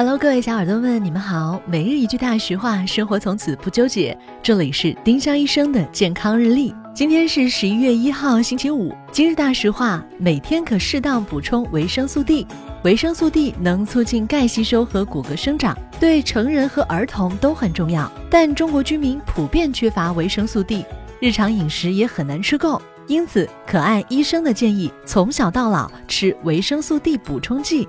Hello，各位小耳朵们，你们好。每日一句大实话，生活从此不纠结。这里是丁香医生的健康日历。今天是十一月一号，星期五。今日大实话：每天可适当补充维生素 D。维生素 D 能促进钙吸收和骨骼生长，对成人和儿童都很重要。但中国居民普遍缺乏维生素 D，日常饮食也很难吃够，因此可按医生的建议，从小到老吃维生素 D 补充剂。